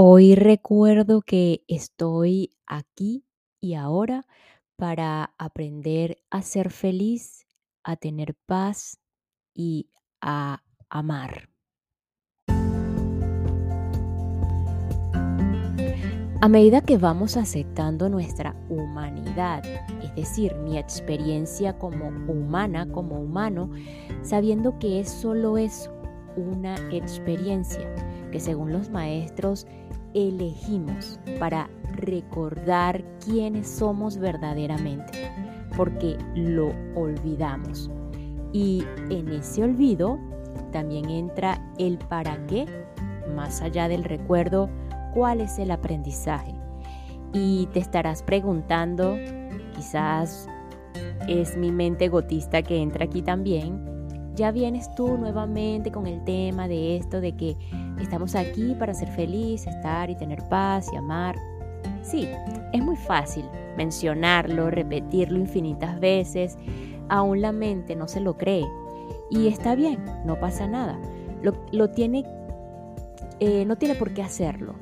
Hoy recuerdo que estoy aquí y ahora para aprender a ser feliz, a tener paz y a amar. A medida que vamos aceptando nuestra humanidad, es decir, mi experiencia como humana, como humano, sabiendo que es solo es una experiencia, que según los maestros elegimos para recordar quiénes somos verdaderamente, porque lo olvidamos. Y en ese olvido también entra el para qué, más allá del recuerdo, cuál es el aprendizaje. Y te estarás preguntando, quizás es mi mente gotista que entra aquí también, ya vienes tú nuevamente con el tema de esto, de que estamos aquí para ser feliz, estar y tener paz y amar. Sí, es muy fácil mencionarlo, repetirlo infinitas veces, aún la mente no se lo cree. Y está bien, no pasa nada. Lo, tiene, eh, no tiene por qué hacerlo.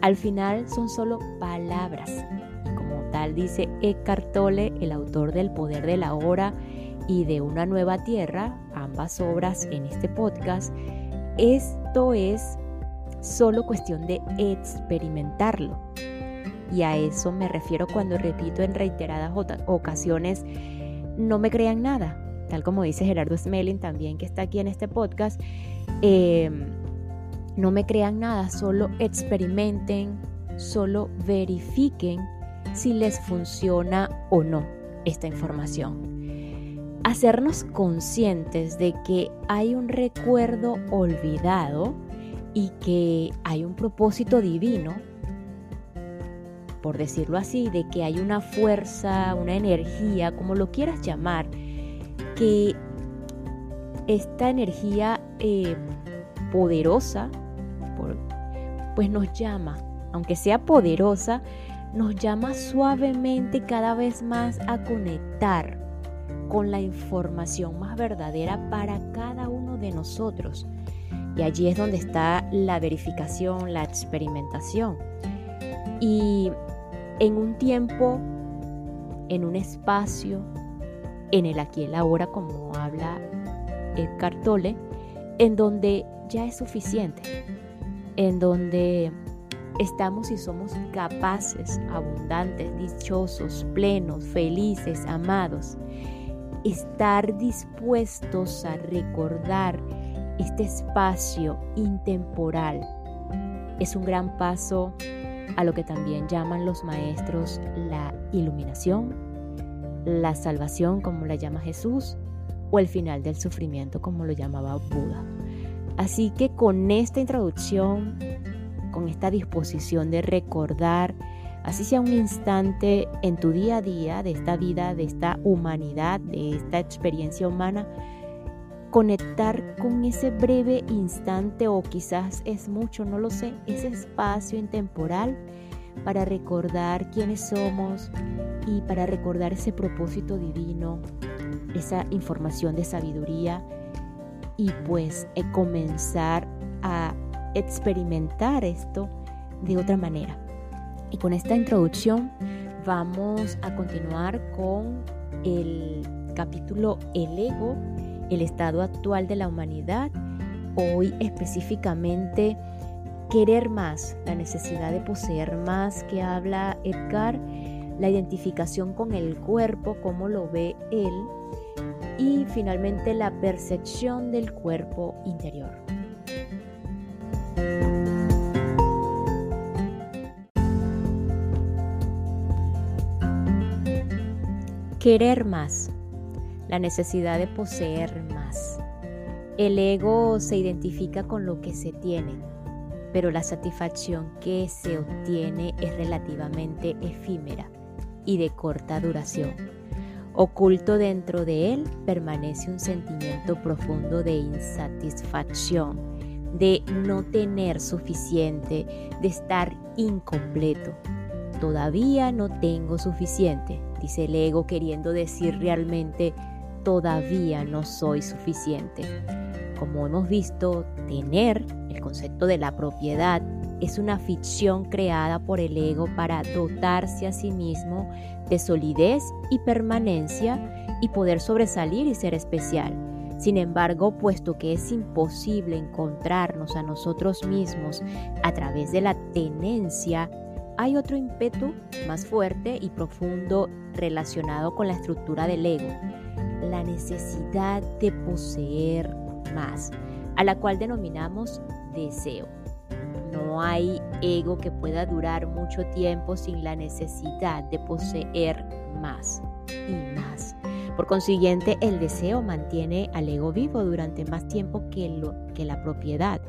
Al final son solo palabras. Y como tal dice Eckhart Tolle, el autor del Poder de la Hora, y de Una Nueva Tierra, ambas obras en este podcast, esto es solo cuestión de experimentarlo. Y a eso me refiero cuando repito en reiteradas ocasiones, no me crean nada, tal como dice Gerardo Smelling también que está aquí en este podcast, em, no me crean nada, solo experimenten, solo verifiquen si les funciona o no esta información hacernos conscientes de que hay un recuerdo olvidado y que hay un propósito divino, por decirlo así, de que hay una fuerza, una energía, como lo quieras llamar, que esta energía eh, poderosa, pues nos llama, aunque sea poderosa, nos llama suavemente cada vez más a conectar con la información más verdadera para cada uno de nosotros. Y allí es donde está la verificación, la experimentación. Y en un tiempo, en un espacio, en el aquí y el ahora, como habla el Tolle, en donde ya es suficiente, en donde estamos y somos capaces, abundantes, dichosos, plenos, felices, amados estar dispuestos a recordar este espacio intemporal es un gran paso a lo que también llaman los maestros la iluminación, la salvación como la llama Jesús o el final del sufrimiento como lo llamaba Buda. Así que con esta introducción, con esta disposición de recordar así sea un instante en tu día a día de esta vida, de esta humanidad, de esta experiencia humana, conectar con ese breve instante o quizás es mucho, no lo sé, ese espacio intemporal para recordar quiénes somos y para recordar ese propósito divino, esa información de sabiduría y pues eh, comenzar a experimentar esto de otra manera. Y con esta introducción vamos a continuar con el capítulo El ego, el estado actual de la humanidad. Hoy específicamente querer más, la necesidad de poseer más que habla Edgar, la identificación con el cuerpo, cómo lo ve él y finalmente la percepción del cuerpo interior. Querer más, la necesidad de poseer más. El ego se identifica con lo que se tiene, pero la satisfacción que se obtiene es relativamente efímera y de corta duración. Oculto dentro de él permanece un sentimiento profundo de insatisfacción, de no tener suficiente, de estar incompleto. Todavía no tengo suficiente, dice el ego queriendo decir realmente todavía no soy suficiente. Como hemos visto, tener, el concepto de la propiedad, es una ficción creada por el ego para dotarse a sí mismo de solidez y permanencia y poder sobresalir y ser especial. Sin embargo, puesto que es imposible encontrarnos a nosotros mismos a través de la tenencia, hay otro ímpetu más fuerte y profundo relacionado con la estructura del ego, la necesidad de poseer más, a la cual denominamos deseo. No hay ego que pueda durar mucho tiempo sin la necesidad de poseer más y más. Por consiguiente, el deseo mantiene al ego vivo durante más tiempo que, que la propiedad.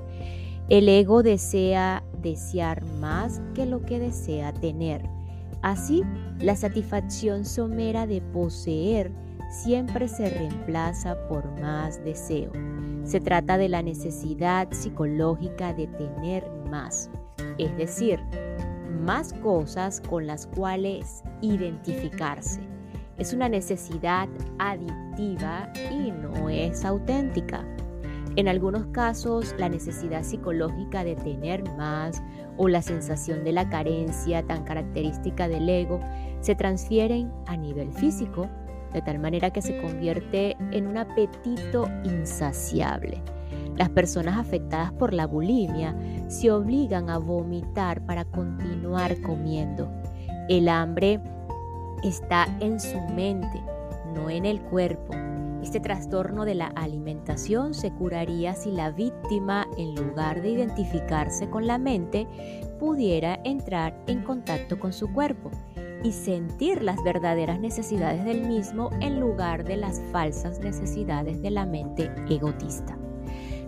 El ego desea desear más que lo que desea tener. Así, la satisfacción somera de poseer siempre se reemplaza por más deseo. Se trata de la necesidad psicológica de tener más, es decir, más cosas con las cuales identificarse. Es una necesidad adictiva y no es auténtica. En algunos casos, la necesidad psicológica de tener más o la sensación de la carencia tan característica del ego se transfieren a nivel físico, de tal manera que se convierte en un apetito insaciable. Las personas afectadas por la bulimia se obligan a vomitar para continuar comiendo. El hambre está en su mente, no en el cuerpo. Este trastorno de la alimentación se curaría si la víctima, en lugar de identificarse con la mente, pudiera entrar en contacto con su cuerpo y sentir las verdaderas necesidades del mismo en lugar de las falsas necesidades de la mente egotista.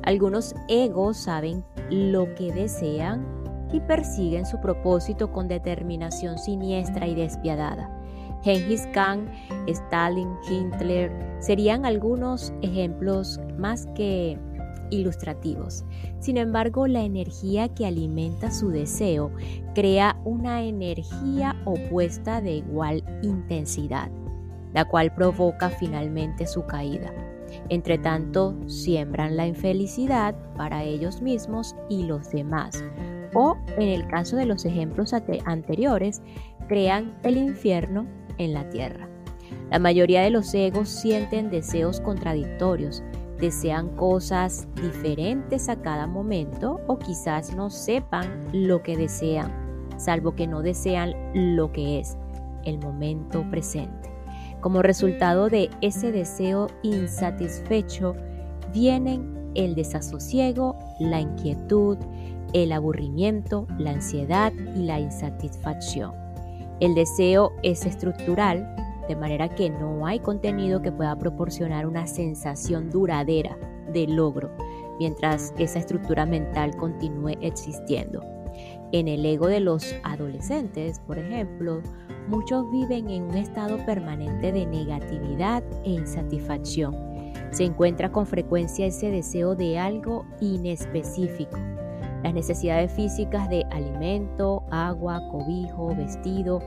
Algunos egos saben lo que desean y persiguen su propósito con determinación siniestra y despiadada. Genghis Khan, Stalin, Hitler serían algunos ejemplos más que ilustrativos. Sin embargo, la energía que alimenta su deseo crea una energía opuesta de igual intensidad, la cual provoca finalmente su caída. Entre tanto, siembran la infelicidad para ellos mismos y los demás, o en el caso de los ejemplos anteriores, crean el infierno en la tierra. La mayoría de los egos sienten deseos contradictorios, desean cosas diferentes a cada momento o quizás no sepan lo que desean, salvo que no desean lo que es el momento presente. Como resultado de ese deseo insatisfecho vienen el desasosiego, la inquietud, el aburrimiento, la ansiedad y la insatisfacción. El deseo es estructural, de manera que no hay contenido que pueda proporcionar una sensación duradera de logro mientras esa estructura mental continúe existiendo. En el ego de los adolescentes, por ejemplo, muchos viven en un estado permanente de negatividad e insatisfacción. Se encuentra con frecuencia ese deseo de algo inespecífico las necesidades físicas de alimento, agua, cobijo, vestido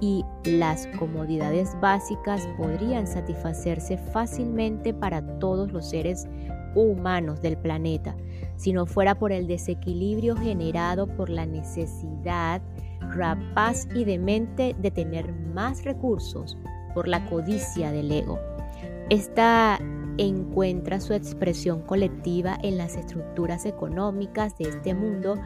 y las comodidades básicas podrían satisfacerse fácilmente para todos los seres humanos del planeta, si no fuera por el desequilibrio generado por la necesidad rapaz y demente de tener más recursos por la codicia del ego. Esta encuentra su expresión colectiva en las estructuras económicas de este mundo,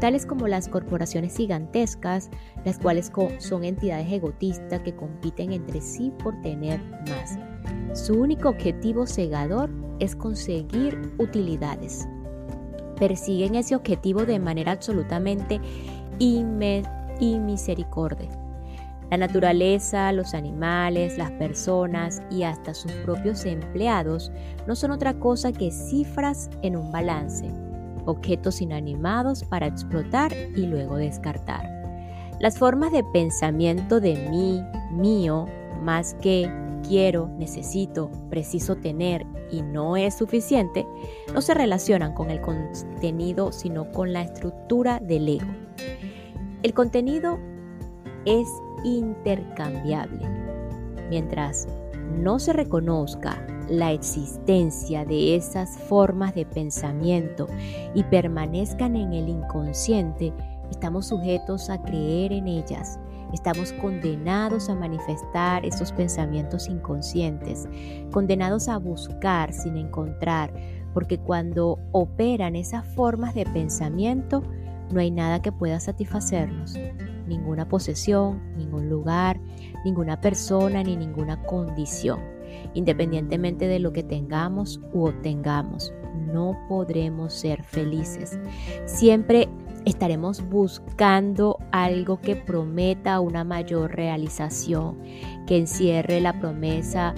tales como las corporaciones gigantescas, las cuales son entidades egotistas que compiten entre sí por tener más. Su único objetivo cegador es conseguir utilidades. Persiguen ese objetivo de manera absolutamente inmisericordia la naturaleza, los animales, las personas y hasta sus propios empleados no son otra cosa que cifras en un balance, objetos inanimados para explotar y luego descartar. Las formas de pensamiento de mí, mío, más que quiero, necesito, preciso tener y no es suficiente, no se relacionan con el contenido, sino con la estructura del ego. El contenido es intercambiable. Mientras no se reconozca la existencia de esas formas de pensamiento y permanezcan en el inconsciente, estamos sujetos a creer en ellas. Estamos condenados a manifestar esos pensamientos inconscientes, condenados a buscar sin encontrar, porque cuando operan esas formas de pensamiento, no hay nada que pueda satisfacernos, ninguna posesión, ningún lugar, ninguna persona ni ninguna condición. Independientemente de lo que tengamos u obtengamos, no podremos ser felices. Siempre estaremos buscando algo que prometa una mayor realización, que encierre la promesa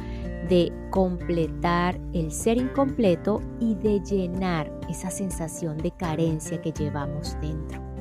de completar el ser incompleto y de llenar esa sensación de carencia que llevamos dentro.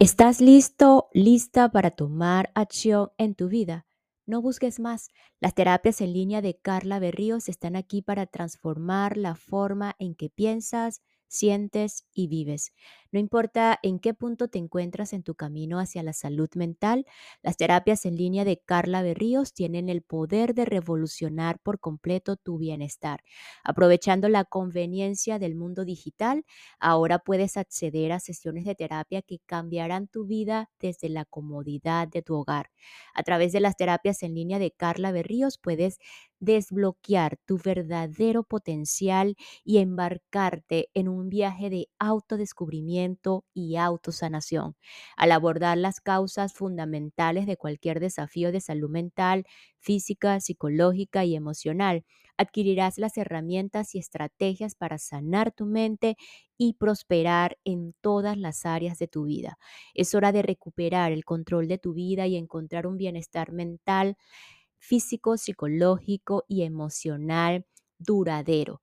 ¿Estás listo, lista para tomar acción en tu vida? No busques más. Las terapias en línea de Carla Berríos están aquí para transformar la forma en que piensas, sientes y vives. No importa en qué punto te encuentras en tu camino hacia la salud mental, las terapias en línea de Carla Berríos tienen el poder de revolucionar por completo tu bienestar. Aprovechando la conveniencia del mundo digital, ahora puedes acceder a sesiones de terapia que cambiarán tu vida desde la comodidad de tu hogar. A través de las terapias en línea de Carla Berríos puedes desbloquear tu verdadero potencial y embarcarte en un viaje de autodescubrimiento y autosanación. Al abordar las causas fundamentales de cualquier desafío de salud mental, física, psicológica y emocional, adquirirás las herramientas y estrategias para sanar tu mente y prosperar en todas las áreas de tu vida. Es hora de recuperar el control de tu vida y encontrar un bienestar mental físico, psicológico y emocional duradero.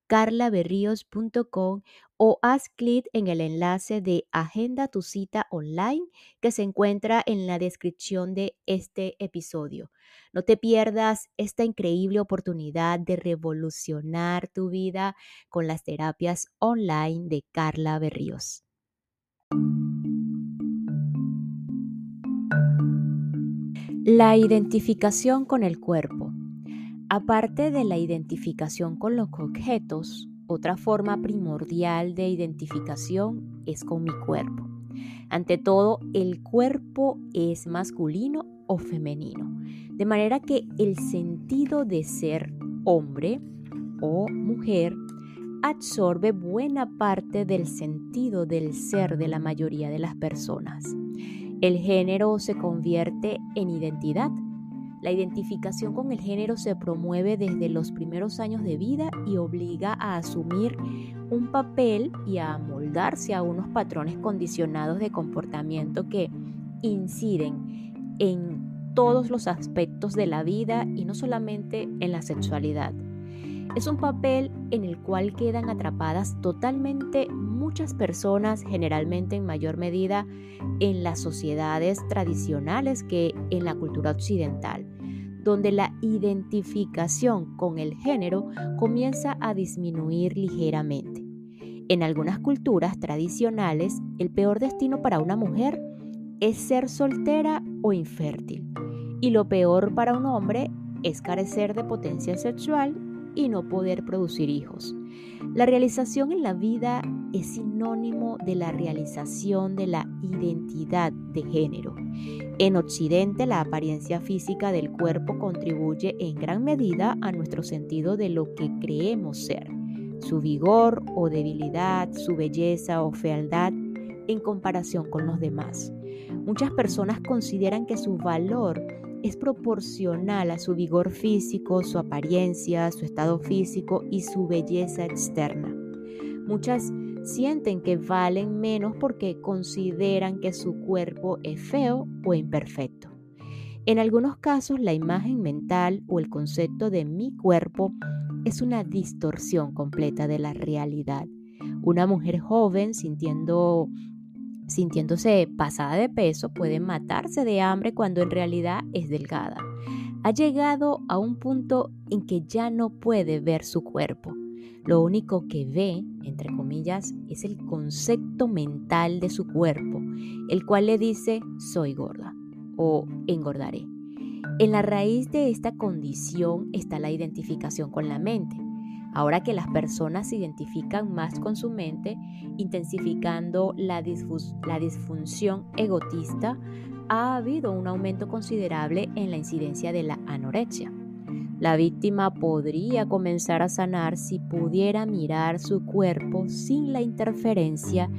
www.carlaberríos.com o haz clic en el enlace de Agenda tu cita online que se encuentra en la descripción de este episodio. No te pierdas esta increíble oportunidad de revolucionar tu vida con las terapias online de Carla Berríos. La identificación con el cuerpo. Aparte de la identificación con los objetos, otra forma primordial de identificación es con mi cuerpo. Ante todo, el cuerpo es masculino o femenino. De manera que el sentido de ser hombre o mujer absorbe buena parte del sentido del ser de la mayoría de las personas. El género se convierte en identidad la identificación con el género se promueve desde los primeros años de vida y obliga a asumir un papel y a moldarse a unos patrones condicionados de comportamiento que inciden en todos los aspectos de la vida y no solamente en la sexualidad. Es un papel en el cual quedan atrapadas totalmente muchas personas, generalmente en mayor medida en las sociedades tradicionales que en la cultura occidental, donde la identificación con el género comienza a disminuir ligeramente. En algunas culturas tradicionales, el peor destino para una mujer es ser soltera o infértil, y lo peor para un hombre es carecer de potencia sexual y no poder producir hijos. La realización en la vida es sinónimo de la realización de la identidad de género. En Occidente, la apariencia física del cuerpo contribuye en gran medida a nuestro sentido de lo que creemos ser, su vigor o debilidad, su belleza o fealdad en comparación con los demás. Muchas personas consideran que su valor es proporcional a su vigor físico, su apariencia, su estado físico y su belleza externa. Muchas sienten que valen menos porque consideran que su cuerpo es feo o imperfecto. En algunos casos, la imagen mental o el concepto de mi cuerpo es una distorsión completa de la realidad. Una mujer joven sintiendo sintiéndose pasada de peso, puede matarse de hambre cuando en realidad es delgada. Ha llegado a un punto en que ya no puede ver su cuerpo. Lo único que ve, entre comillas, es el concepto mental de su cuerpo, el cual le dice soy gorda o engordaré. En la raíz de esta condición está la identificación con la mente. Ahora que las personas se identifican más con su mente, intensificando la, disfunción egotista, ha habido un aumento considerable en la incidencia de la anorexia. La víctima podría comenzar a sanar si pudiera mirar su cuerpo sin la interferencia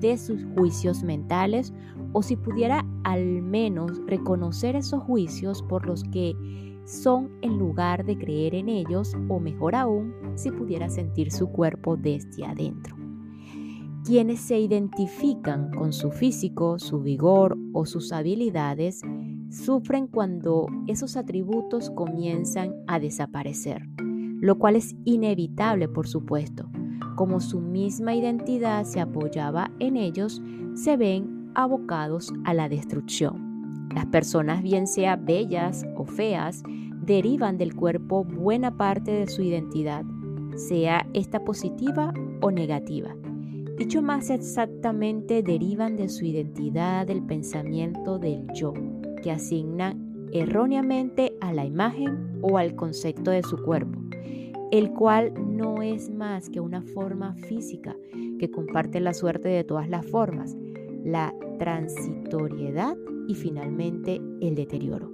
de sus juicios mentales o si pudiera al menos reconocer esos juicios por los que son en lugar de creer en ellos o mejor aún si pudiera sentir su cuerpo desde adentro. Quienes se identifican con su físico, su vigor o sus habilidades sufren cuando esos atributos comienzan a desaparecer, lo cual es inevitable por supuesto. Como su misma identidad se apoyaba en ellos, se ven abocados a la destrucción. Las personas, bien sea bellas o feas, derivan del cuerpo buena parte de su identidad, sea esta positiva o negativa. Dicho más exactamente, derivan de su identidad del pensamiento del yo, que asignan erróneamente a la imagen o al concepto de su cuerpo, el cual no es más que una forma física que comparte la suerte de todas las formas, la transitoriedad y finalmente el deterioro.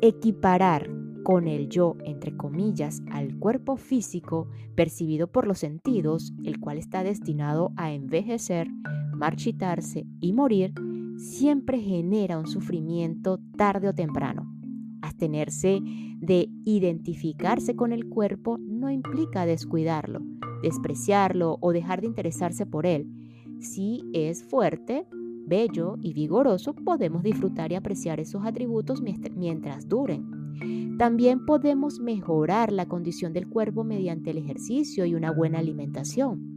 Equiparar con el yo, entre comillas, al cuerpo físico percibido por los sentidos, el cual está destinado a envejecer, marchitarse y morir, siempre genera un sufrimiento tarde o temprano. Abstenerse de identificarse con el cuerpo no implica descuidarlo, despreciarlo o dejar de interesarse por él. Si es fuerte, bello y vigoroso, podemos disfrutar y apreciar esos atributos mientras duren. También podemos mejorar la condición del cuerpo mediante el ejercicio y una buena alimentación.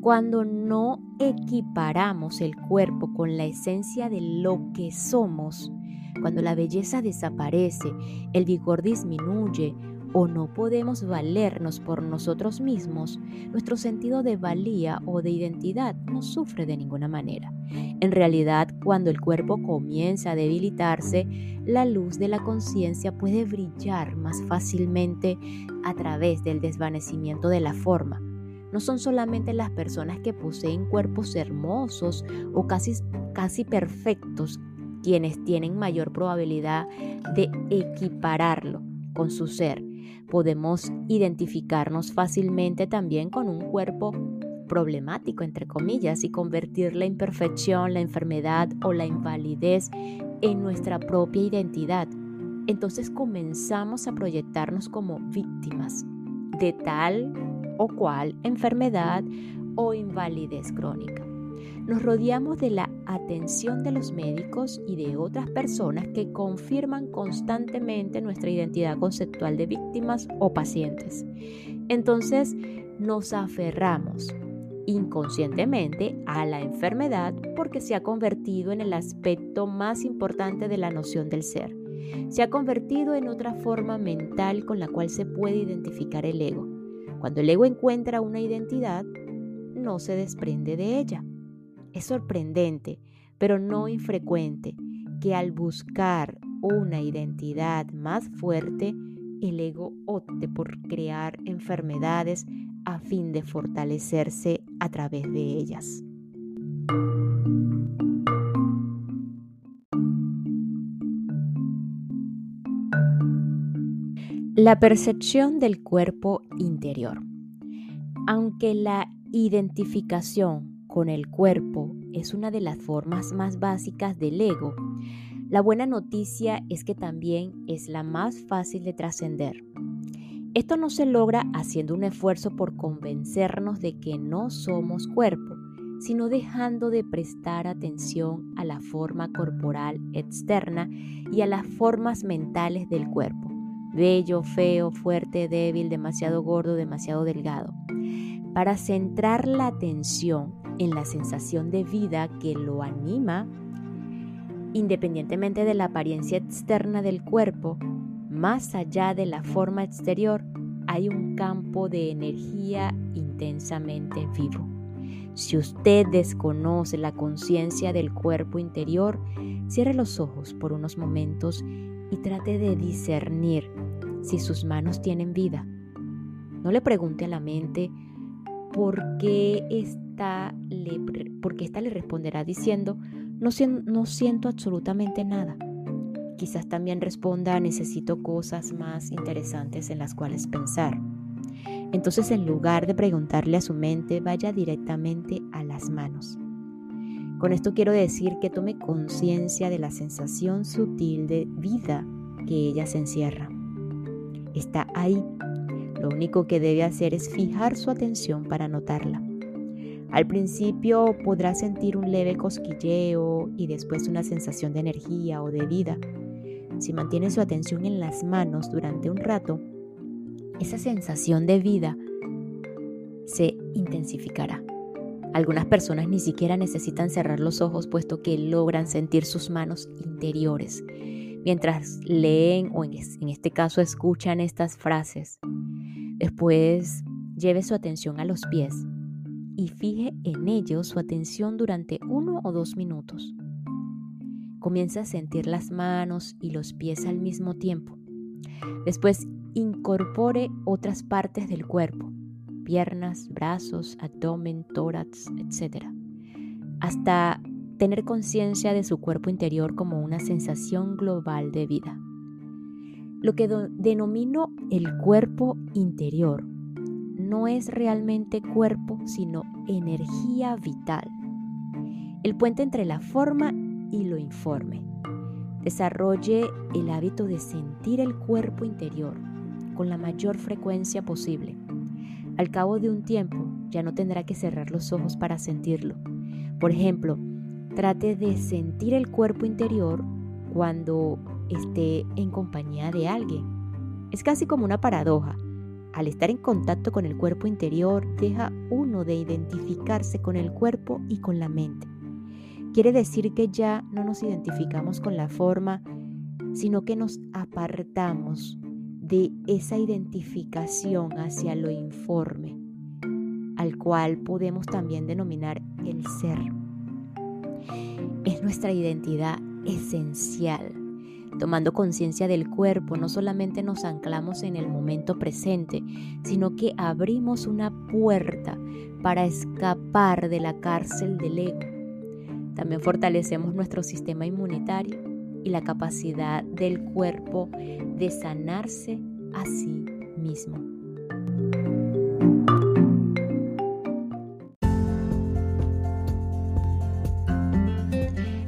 Cuando no equiparamos el cuerpo con la esencia de lo que somos, cuando la belleza desaparece, el vigor disminuye o no podemos valernos por nosotros mismos, nuestro sentido de valía o de identidad no sufre de ninguna manera. En realidad, cuando el cuerpo comienza a debilitarse, la luz de la conciencia puede brillar más fácilmente a través del desvanecimiento de la forma. No son solamente las personas que poseen cuerpos hermosos o casi, casi perfectos quienes tienen mayor probabilidad de equipararlo con su ser, podemos identificarnos fácilmente también con un cuerpo problemático, entre comillas, y convertir la imperfección, la enfermedad o la invalidez en nuestra propia identidad. Entonces comenzamos a proyectarnos como víctimas de tal o cual enfermedad o invalidez crónica. Nos rodeamos de la atención de los médicos y de otras personas que confirman constantemente nuestra identidad conceptual de víctimas o pacientes. Entonces nos aferramos inconscientemente a la enfermedad porque se ha convertido en el aspecto más importante de la noción del ser. Se ha convertido en otra forma mental con la cual se puede identificar el ego. Cuando el ego encuentra una identidad, no se desprende de ella. Es sorprendente, pero no infrecuente, que al buscar una identidad más fuerte, el ego opte por crear enfermedades a fin de fortalecerse a través de ellas. La percepción del cuerpo interior. Aunque la identificación con el cuerpo es una de las formas más básicas del ego, la buena noticia es que también es la más fácil de trascender. Esto no se logra haciendo un esfuerzo por convencernos de que no somos cuerpo, sino dejando de prestar atención a la forma corporal externa y a las formas mentales del cuerpo. Bello, feo, fuerte, débil, demasiado gordo, demasiado delgado. Para centrar la atención en la sensación de vida que lo anima, independientemente de la apariencia externa del cuerpo, más allá de la forma exterior, hay un campo de energía intensamente vivo. Si usted desconoce la conciencia del cuerpo interior, cierre los ojos por unos momentos y trate de discernir si sus manos tienen vida. No le pregunte a la mente por qué porque esta le responderá diciendo, no, no siento absolutamente nada. Quizás también responda, necesito cosas más interesantes en las cuales pensar. Entonces, en lugar de preguntarle a su mente, vaya directamente a las manos. Con esto quiero decir que tome conciencia de la sensación sutil de vida que ella se encierra. Está ahí. Lo único que debe hacer es fijar su atención para notarla. Al principio podrá sentir un leve cosquilleo y después una sensación de energía o de vida. Si mantiene su atención en las manos durante un rato, esa sensación de vida se intensificará. Algunas personas ni siquiera necesitan cerrar los ojos puesto que logran sentir sus manos interiores mientras leen o en este caso escuchan estas frases. Después lleve su atención a los pies y fije en ellos su atención durante uno o dos minutos. Comienza a sentir las manos y los pies al mismo tiempo. Después incorpore otras partes del cuerpo, piernas, brazos, abdomen, tórax, etc. Hasta tener conciencia de su cuerpo interior como una sensación global de vida. Lo que denomino el cuerpo interior no es realmente cuerpo, sino energía vital. El puente entre la forma y lo informe. Desarrolle el hábito de sentir el cuerpo interior con la mayor frecuencia posible. Al cabo de un tiempo ya no tendrá que cerrar los ojos para sentirlo. Por ejemplo, Trate de sentir el cuerpo interior cuando esté en compañía de alguien. Es casi como una paradoja. Al estar en contacto con el cuerpo interior, deja uno de identificarse con el cuerpo y con la mente. Quiere decir que ya no nos identificamos con la forma, sino que nos apartamos de esa identificación hacia lo informe, al cual podemos también denominar el ser es nuestra identidad esencial. Tomando conciencia del cuerpo, no solamente nos anclamos en el momento presente, sino que abrimos una puerta para escapar de la cárcel del ego. También fortalecemos nuestro sistema inmunitario y la capacidad del cuerpo de sanarse a sí mismo.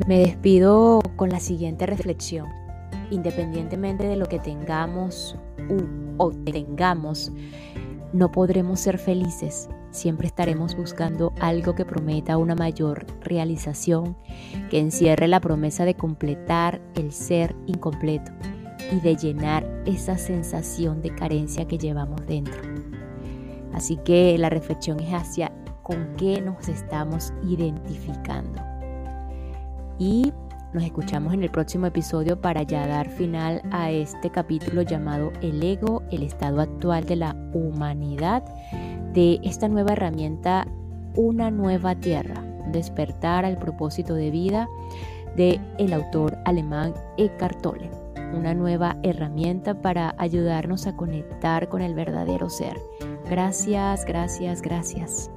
Me despido con la siguiente reflexión. Independientemente de lo que tengamos o tengamos, no podremos ser felices. Siempre estaremos buscando algo que prometa una mayor realización, que encierre la promesa de completar el ser incompleto y de llenar esa sensación de carencia que llevamos dentro. Así que la reflexión es hacia con qué nos estamos identificando y nos escuchamos en el próximo episodio para ya dar final a este capítulo llamado El ego, el estado actual de la humanidad, de esta nueva herramienta, una nueva tierra, despertar al propósito de vida de el autor alemán Eckhart Tolle, una nueva herramienta para ayudarnos a conectar con el verdadero ser. Gracias, gracias, gracias.